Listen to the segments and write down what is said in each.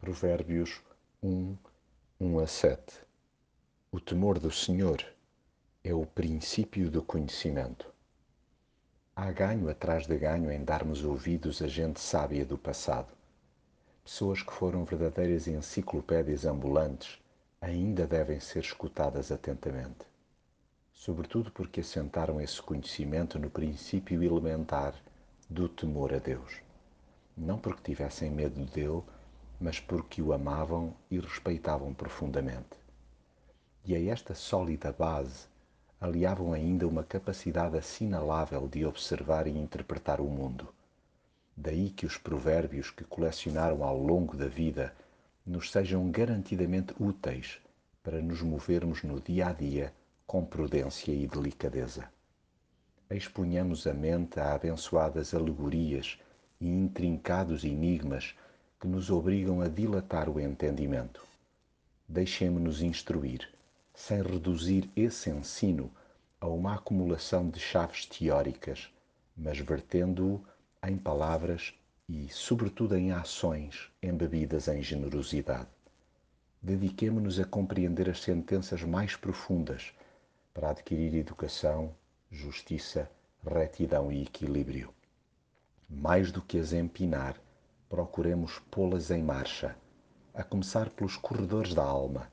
Provérbios 1, 1 a 7 O temor do Senhor é o princípio do conhecimento. Há ganho atrás de ganho em darmos ouvidos a gente sábia do passado. Pessoas que foram verdadeiras enciclopédias ambulantes ainda devem ser escutadas atentamente. Sobretudo porque assentaram esse conhecimento no princípio elementar do temor a Deus. Não porque tivessem medo dele, mas porque o amavam e respeitavam profundamente. E a esta sólida base aliavam ainda uma capacidade assinalável de observar e interpretar o mundo. Daí que os provérbios que colecionaram ao longo da vida nos sejam garantidamente úteis para nos movermos no dia a dia com prudência e delicadeza. Expunhamos a mente a abençoadas alegorias e intrincados enigmas que nos obrigam a dilatar o entendimento. Deixemo-nos instruir, sem reduzir esse ensino a uma acumulação de chaves teóricas, mas vertendo-o em palavras e, sobretudo, em ações embebidas em generosidade. Dediquemo-nos a compreender as sentenças mais profundas para adquirir educação, justiça, retidão e equilíbrio. Mais do que as empinar, procuremos pô-las em marcha, a começar pelos corredores da alma,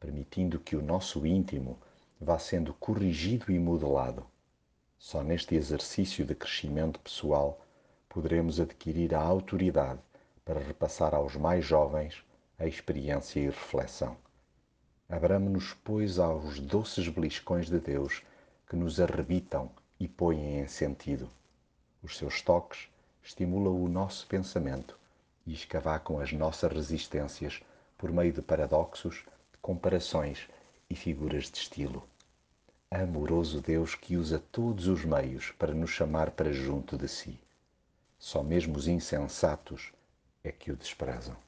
permitindo que o nosso íntimo vá sendo corrigido e modelado. Só neste exercício de crescimento pessoal poderemos adquirir a autoridade para repassar aos mais jovens a experiência e reflexão. Abramos-nos, pois, aos doces beliscões de Deus que nos arrebitam e põem em sentido. Os seus toques estimula o nosso pensamento e escavacam as nossas resistências por meio de paradoxos, comparações e figuras de estilo. Amoroso Deus que usa todos os meios para nos chamar para junto de si. Só mesmo os insensatos é que o desprezam.